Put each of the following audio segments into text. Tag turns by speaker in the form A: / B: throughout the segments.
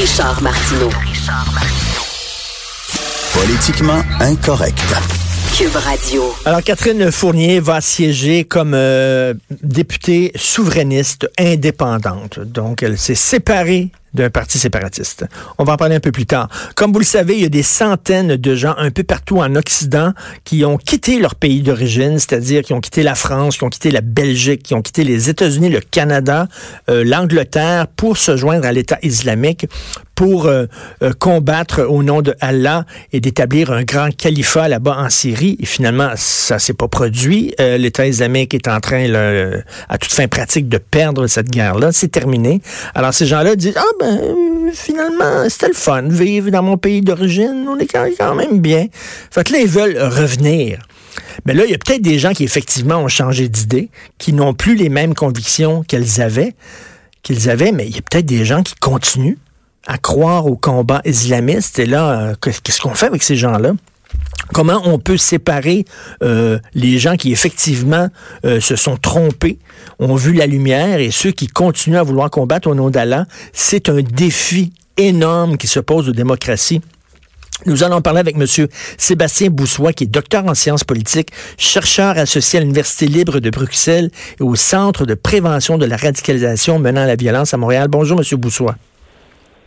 A: Richard Martineau.
B: Politiquement incorrect.
A: Cube Radio.
C: Alors, Catherine Fournier va siéger comme euh, députée souverainiste indépendante. Donc, elle s'est séparée d'un parti séparatiste. On va en parler un peu plus tard. Comme vous le savez, il y a des centaines de gens un peu partout en Occident qui ont quitté leur pays d'origine, c'est-à-dire qui ont quitté la France, qui ont quitté la Belgique, qui ont quitté les États-Unis, le Canada, euh, l'Angleterre pour se joindre à l'État islamique pour euh, euh, combattre au nom de Allah et d'établir un grand califat là-bas en Syrie. Et finalement, ça s'est pas produit. L'État islamique est en train, à toute fin pratique, de perdre cette guerre-là. C'est terminé. Alors ces gens-là disent, ah ben, finalement, c'était le fun, vivre dans mon pays d'origine, on est quand même bien. Fait que là, ils veulent revenir. Mais là, il y a peut-être des gens qui, effectivement, ont changé d'idée, qui n'ont plus les mêmes convictions qu'elles avaient, qu'ils avaient, mais il y a peut-être des gens qui continuent à croire au combat islamiste. Et là, euh, qu'est-ce qu'on fait avec ces gens-là? Comment on peut séparer euh, les gens qui effectivement euh, se sont trompés, ont vu la lumière et ceux qui continuent à vouloir combattre au nom d'Allah? C'est un défi énorme qui se pose aux démocraties. Nous allons parler avec M. Sébastien Boussois, qui est docteur en sciences politiques, chercheur associé à l'Université libre de Bruxelles et au Centre de prévention de la radicalisation menant à la violence à Montréal. Bonjour, M. Boussois.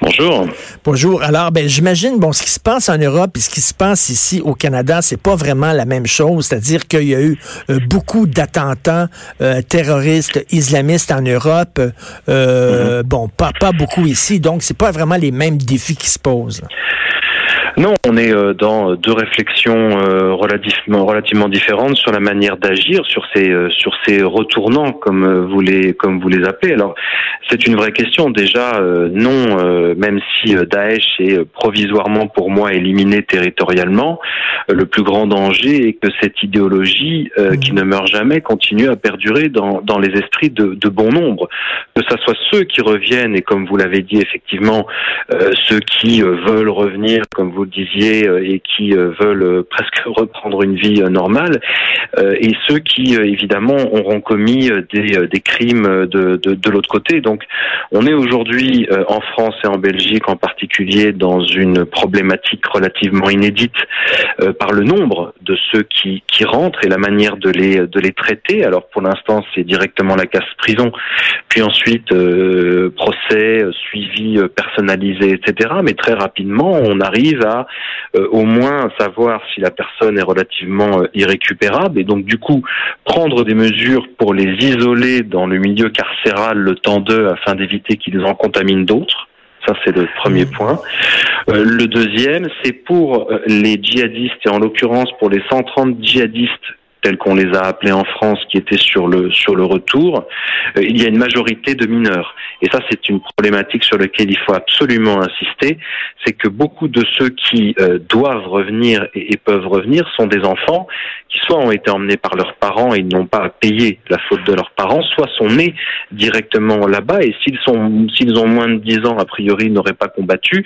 D: Bonjour.
C: Bonjour. Alors, ben, j'imagine, bon, ce qui se passe en Europe et ce qui se passe ici au Canada, c'est pas vraiment la même chose. C'est-à-dire qu'il y a eu euh, beaucoup d'attentats euh, terroristes islamistes en Europe. Euh, mm-hmm. Bon, pas, pas beaucoup ici. Donc, c'est pas vraiment les mêmes défis qui se posent.
D: Non, on est euh, dans deux réflexions euh, relativement, relativement différentes sur la manière d'agir, sur ces, euh, sur ces retournants, comme vous les, comme vous les appelez. Alors, c'est une vraie question. Déjà, non, même si Daesh est provisoirement pour moi éliminé territorialement, le plus grand danger est que cette idéologie, mmh. qui ne meurt jamais, continue à perdurer dans, dans les esprits de, de bon nombre. Que ce soit ceux qui reviennent, et comme vous l'avez dit, effectivement, ceux qui veulent revenir, comme vous disiez, euh, et qui euh, veulent euh, presque reprendre une vie normale, et ceux qui, évidemment, auront commis des, des crimes de, de, de l'autre côté. Donc, on est aujourd'hui en France et en Belgique en particulier dans une problématique relativement inédite par le nombre de ceux qui, qui rentrent et la manière de les, de les traiter. Alors, pour l'instant, c'est directement la casse prison, puis ensuite procès, suivi personnalisé, etc. Mais très rapidement, on arrive à euh, au moins savoir si la personne est relativement euh, irrécupérable et donc du coup prendre des mesures pour les isoler dans le milieu carcéral le temps d'eux afin d'éviter qu'ils en contaminent d'autres. Ça, c'est le premier point. Euh, le deuxième, c'est pour les djihadistes, et en l'occurrence pour les 130 djihadistes tels qu'on les a appelés en France, qui étaient sur le sur le retour, euh, il y a une majorité de mineurs. Et ça, c'est une problématique sur laquelle il faut absolument insister. C'est que beaucoup de ceux qui euh, doivent revenir et, peuvent revenir sont des enfants qui soit ont été emmenés par leurs parents et n'ont pas à payer la faute de leurs parents, soit sont nés directement là-bas et s'ils sont s'ils ont moins de 10 ans, a priori, ils n'auraient pas combattu.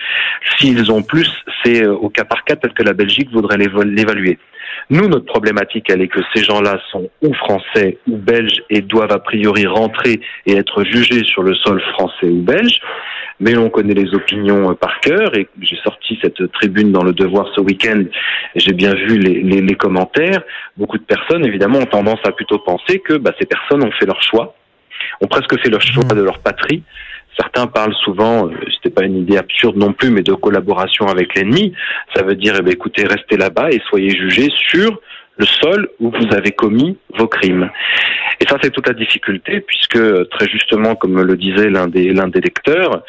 D: S'ils ont plus, c'est euh, au cas par cas tel que la Belgique voudrait l'évaluer. Nous, notre problématique, elle est que ces gens-là sont ou français ou belges et doivent a priori rentrer et être jugés sur le sol français ou belge. Mais on connaît les opinions euh, par cœur et j'ai sorti cette tribune dans le Devoir ce week-end et j'ai bien vu les, les, les, commentaires. Beaucoup de personnes, évidemment, ont tendance à plutôt penser que bah, ces personnes ont fait leur choix, ont presque fait leur choix de leur patrie Certains parlent souvent, euh, c'était pas une idée absurde non plus, mais de collaboration avec l'ennemi. Ça veut dire, eh ben, écoutez, restez là-bas et soyez jugés sur le sol où vous avez commis vos crimes. Et ça, c'est toute la difficulté, puisque très justement, comme le disait l'un des l'un des lecteurs,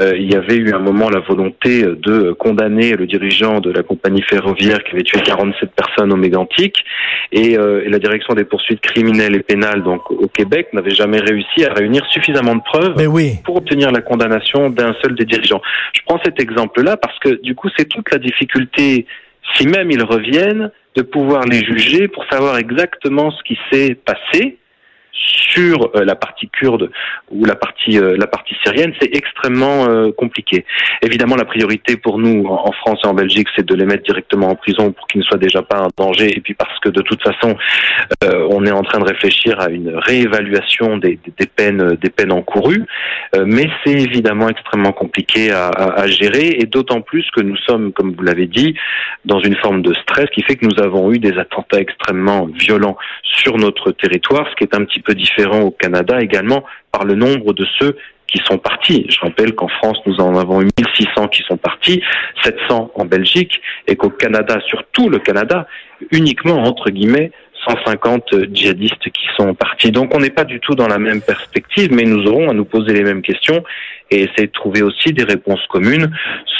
D: euh, il y avait eu un moment la volonté de condamner le dirigeant de la compagnie ferroviaire qui avait tué 47 personnes au Mégantic, et, euh, et la direction des poursuites criminelles et pénales, donc au Québec, n'avait jamais réussi à réunir suffisamment de preuves pour obtenir la condamnation d'un seul des dirigeants. Je prends cet exemple-là parce que du coup, c'est toute la difficulté si même ils reviennent, de pouvoir les juger pour savoir exactement ce qui s'est passé sur euh, la partie kurde ou la partie euh, la partie syrienne, c'est extrêmement euh, compliqué. Évidemment, la priorité pour nous en France et en Belgique, c'est de les mettre directement en prison pour qu'ils ne soient déjà pas un danger, et puis parce que de toute façon, on est en train de réfléchir à une réévaluation des, des peines des peines encourues, mais c'est évidemment extrêmement compliqué à, à, à gérer, et d'autant plus que nous sommes, comme vous l'avez dit, dans une forme de stress qui fait que nous avons eu des attentats extrêmement violents sur notre territoire, ce qui est un petit peu différent au Canada également par le nombre de ceux qui sont partis. Je rappelle qu'en France, nous en avons eu 1600 qui sont partis, 700 en Belgique, et qu'au Canada, sur tout le Canada, uniquement, entre guillemets, 150 djihadistes qui sont partis. Donc on n'est pas du tout dans la même perspective, mais nous aurons à nous poser les mêmes questions et essayer de trouver aussi des réponses communes,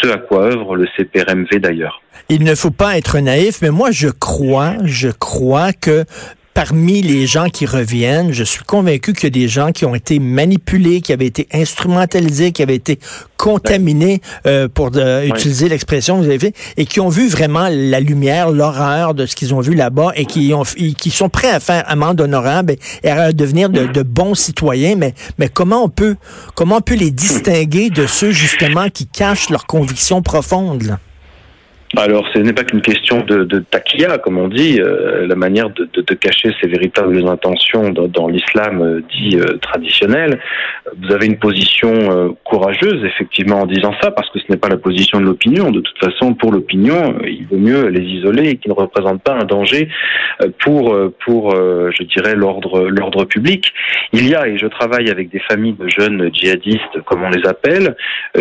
D: ce à quoi œuvre le CPRMV d'ailleurs.
C: Il ne faut pas être naïf, mais moi je crois, je crois que parmi les gens qui reviennent, je suis convaincu qu'il y a des gens qui ont été manipulés, qui avaient été instrumentalisés, qui avaient été contaminés, euh, pour utiliser l'expression que vous avez fait, et qui ont vu vraiment la lumière, l'horreur de ce qu'ils ont vu là-bas, et qui ont, qui sont prêts à faire amende honorable et, à devenir de, de, bons citoyens. Mais, mais comment on peut, comment on peut les distinguer de ceux justement qui cachent leurs convictions profondes? Là?
D: Alors, ce n'est pas qu'une question de, de taquilla, comme on dit, euh, la manière de, de, de, cacher ses véritables intentions dans, dans l'islam euh, dit euh, traditionnel. Vous avez une position courageuse, effectivement, en disant ça, parce que ce n'est pas la position de l'opinion. De toute façon, pour l'opinion, il vaut mieux les isoler et qu'ils ne représentent pas un danger pour, pour je dirais, l'ordre, l'ordre public. Il y a, et je travaille avec des familles de jeunes djihadistes, comme on les appelle,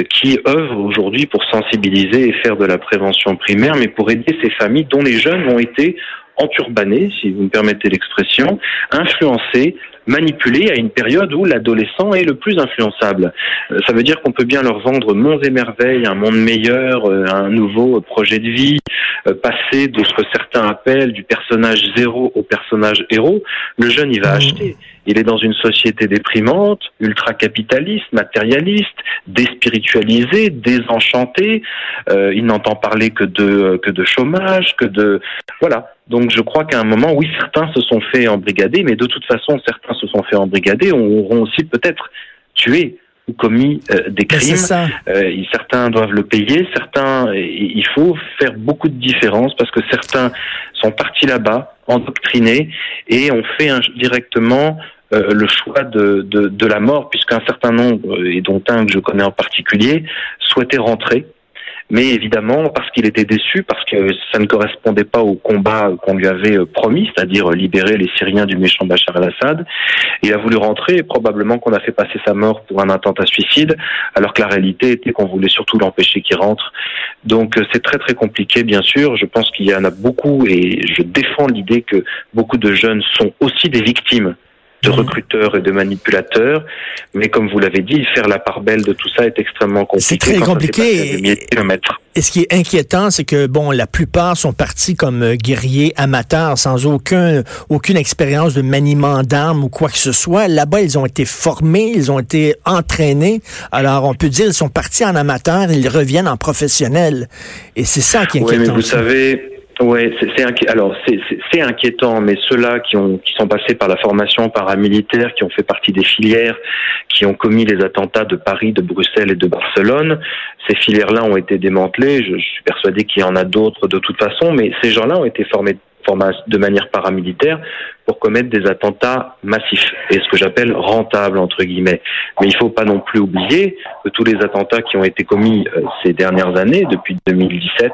D: qui œuvrent aujourd'hui pour sensibiliser et faire de la prévention primaire, mais pour aider ces familles dont les jeunes ont été enturbanés, si vous me permettez l'expression, influencés, manipulés à une période où l'adolescent est le plus influençable. Euh, ça veut dire qu'on peut bien leur vendre monts et merveilles, un monde meilleur, euh, un nouveau projet de vie, euh, passer de ce que certains appellent du personnage zéro au personnage héros. Le jeune, il va mmh. acheter. Il est dans une société déprimante, ultra-capitaliste, matérialiste, déspiritualisé, désenchanté. Euh, il n'entend parler que de que de chômage, que de voilà. Donc je crois qu'à un moment, oui, certains se sont fait embrigader, mais de toute façon, certains se sont fait embrigader, auront aussi peut-être tué ou commis euh, des ben, crimes. Euh, certains doivent le payer, certains, il faut faire beaucoup de différences parce que certains sont partis là-bas, endoctrinés, et ont fait directement euh, le choix de, de, de la mort, puisqu'un certain nombre, et dont un que je connais en particulier, souhaitaient rentrer mais évidemment parce qu'il était déçu, parce que ça ne correspondait pas au combat qu'on lui avait euh, promis, c'est-à-dire libérer les Syriens du méchant Bachar el-Assad. Il a voulu rentrer et probablement qu'on a fait passer sa mort pour un attentat suicide, alors que la réalité était qu'on voulait surtout l'empêcher qu'il rentre. Donc euh, c'est très très compliqué, bien sûr. Je pense qu'il y en a beaucoup et je défends l'idée que beaucoup de jeunes sont aussi des victimes de recruteurs et de manipulateurs. Mais comme vous l'avez dit, faire la part belle de tout ça est extrêmement compliqué.
C: C'est très compliqué. Et, ce qui est inquiétant, c'est que bon, la plupart sont partis comme euh, guerriers amateurs, sans aucun, aucune expérience de maniement d'armes ou quoi que ce soit. Là-bas, ils ont été formés, ils ont été entraînés. Alors, on peut dire, ils sont partis en amateur, ils reviennent en professionnel. Et c'est ça qui est inquiétant.
D: Oui, mais vous savez, Ouais, c'est alors c'est inquiétant, mais ceux-là qui ont qui sont passés par la formation paramilitaire, qui ont fait partie des filières, qui ont commis les attentats de Paris, de Bruxelles et de Barcelone, ces filières-là ont été démantelées. Je, je suis persuadé qu'il y en a d'autres de toute façon, mais ces gens-là ont été formés de manière paramilitaire pour commettre des attentats massifs et ce que j'appelle rentables entre guillemets. Mais il faut pas non plus oublier que tous les attentats qui ont été commis euh, ces dernières années, depuis 2017,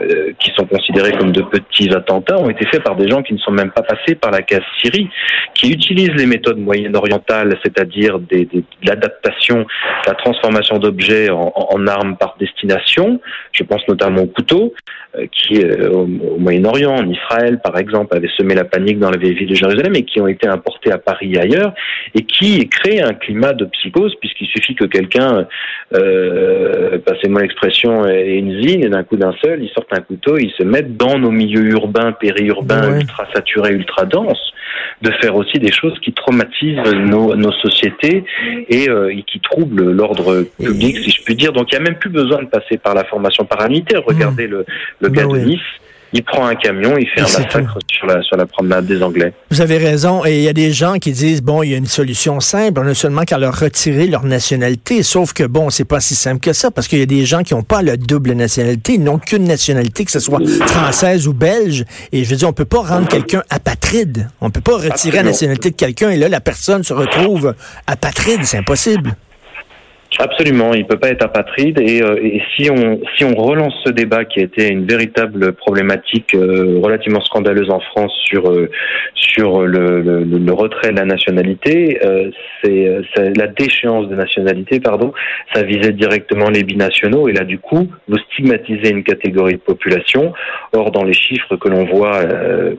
D: euh, qui sont considérés comme de petits attentats, ont été faits par des gens qui ne sont même pas passés par la case Syrie, qui utilisent les méthodes moyen-orientales, c'est-à-dire des, des, l'adaptation, la transformation d'objets en, armes par destination. Je pense notamment au couteau, euh, qui au, Moyen-Orient, en Israël par exemple, avait semé la panique dans la vieille ville de Jérusalem et qui ont été importés à Paris et ailleurs et qui créent un climat de psychose puisqu'il suffit que quelqu'un, euh, passez-moi l'expression, ait une zine et d'un coup d'un seul, il sortent un couteau, ils se mettent dans nos milieux urbains, périurbains, ultra saturés, ultra denses, de faire aussi des choses qui traumatisent nos, nos sociétés et, euh, et, qui troublent l'ordre public, si je puis dire. Donc il n'y a même plus besoin de passer par la formation paramilitaire. Regardez le, le cas ben de Nice il prend un camion, il fait un massacre sur la, sur la promenade des Anglais.
C: Vous avez raison. Et il y a des gens qui disent, bon, il y a une solution simple, on a seulement qu'à leur retirer leur nationalité. Sauf que, bon, c'est pas si simple que ça, parce qu'il y a des gens qui n'ont pas la double nationalité, ils n'ont qu'une nationalité, que ce soit française ou belge. Et je veux dire, on peut pas rendre quelqu'un apatride. On peut pas retirer la nationalité de quelqu'un et là, la personne se retrouve apatride. C'est impossible.
D: Absolument, il peut pas être apatride et, euh, et, si on si on relance ce débat qui a été une véritable problématique euh, relativement scandaleuse en France sur euh, sur le, retrait de la nationalité, c'est la déchéance de nationalité, pardon, ça visait directement les binationaux et là du coup vous stigmatisez une catégorie de population. Or dans les chiffres que l'on voit,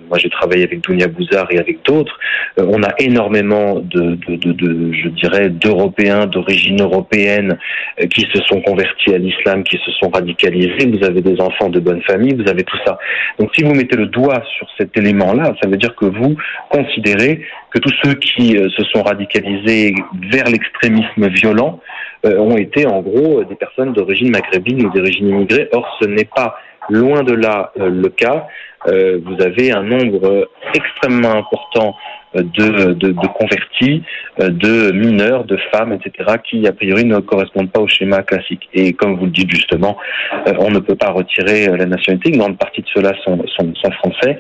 D: moi j'ai travaillé avec Dounia Bouzard et avec d'autres, on a énormément de je dirais d'Européens d'origine européenne euh, qui se sont convertis à l'islam, qui se sont radicalisés, vous avez des enfants de bonne famille, vous avez tout ça. Donc si vous mettez le doigt sur cet élément-là, ça veut dire que vous considérez que tous ceux qui euh, se sont radicalisés vers l'extrémisme violent euh, ont été en gros des personnes d'origine maghrébine ou d'origine immigrée. Or, ce n'est pas loin de là le cas. vous avez un nombre extrêmement important de, de, de, convertis, euh, de mineurs, de femmes, etc., qui a priori ne correspondent pas au schéma classique. Et comme vous le dites justement, euh, on ne peut pas retirer euh, la nationalité. Une grande partie de ceux-là sont, sont, français,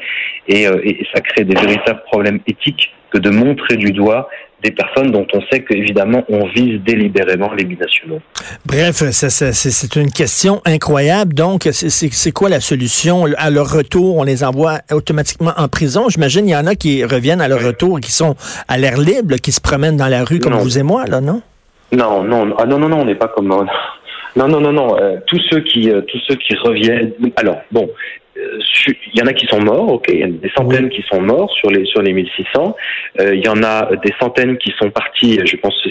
D: et ça crée des véritables problèmes éthiques que de montrer du doigt des personnes dont on sait qu'évidemment on vise délibérément les binationaux.
C: Bref, c'est une question incroyable. Donc, c'est quoi la solution? À leur retour, on les envoie automatiquement en prison. J'imagine il y en a qui reviennent à leur retour, qui sont à l'air libre, qui se promènent dans la rue comme vous et moi, là, non?
D: Non, non, ah non, non, non, on n'est pas comme... Non, non, non, non. Euh, tous ceux qui, euh, tous ceux qui reviennent. Alors, bon, il y en a qui sont morts, ok, il y en a des centaines qui sont morts sur les sur les 1600. Euh, il y en a des centaines qui sont partis. Je pense que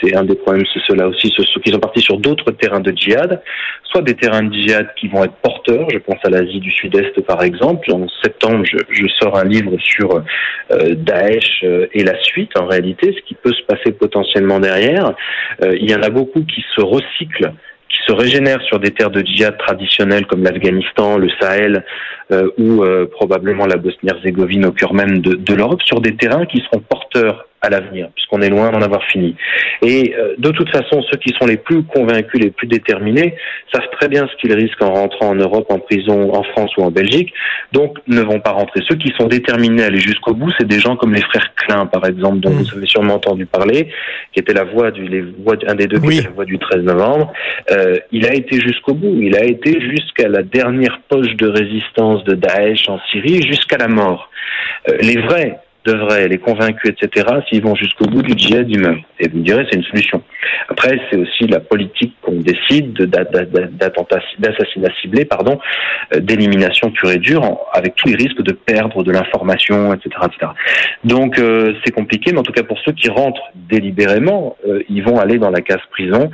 D: c'est un des problèmes, c'est cela aussi, ceux qui sont partis sur d'autres terrains de djihad, soit des terrains de djihad qui vont être porteurs. Je pense à l'Asie du Sud-Est par exemple. En septembre, je, je sors un livre sur euh, Daesh euh, et la suite. En réalité, ce qui peut se passer potentiellement derrière. Euh, il y en a beaucoup qui se recyclent qui se régénèrent sur des terres de djihad traditionnelles comme l'Afghanistan, le Sahel euh, ou euh, probablement la Bosnie-Herzégovine au cœur même de, de l'Europe, sur des terrains qui seront porteurs à l'avenir, puisqu'on est loin d'en avoir fini. Et euh, de toute façon, ceux qui sont les plus convaincus, les plus déterminés, savent très bien ce qu'ils risquent en rentrant en Europe, en prison, en France ou en Belgique, donc ne vont pas rentrer. Ceux qui sont déterminés à aller jusqu'au bout, c'est des gens comme les frères Klein, par exemple, dont mm. vous avez sûrement entendu parler, qui était la voix du, les voix, un des deux, qui était la voix du 13 novembre. Euh, il a été jusqu'au bout. Il a été jusqu'à la dernière poche de résistance de Daesh en Syrie, jusqu'à la mort. Euh, les vrais devraient les convaincus, etc., s'ils vont jusqu'au bout du djihad, meurent. Et vous me direz, c'est une solution. Après, c'est aussi la politique qu'on décide d'assassinat ciblé, pardon, euh, d'élimination pure et dure, avec tous les risques de perdre de l'information, etc.. Donc, euh, c'est compliqué, mais en tout cas, pour ceux qui rentrent délibérément, euh, ils vont aller dans la case prison.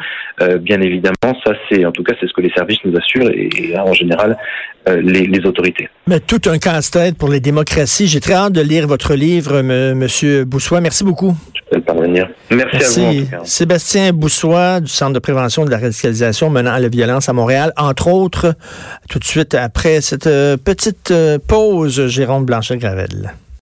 D: bien évidemment, ça, c'est, en tout cas, c'est ce que les services nous assurent et, en général, les, les autorités.
C: Mais tout un casse-tête pour les démocraties. J'ai très hâte de lire votre livre Monsieur Boussois. Merci beaucoup.
D: Je peux parvenir. Merci, à vous.
C: Sébastien Boussois du Centre de prévention de la radicalisation menant à la violence à Montréal. Entre autres, tout de suite après cette euh, petite euh, pause, Jérôme Blanchet-Gravel.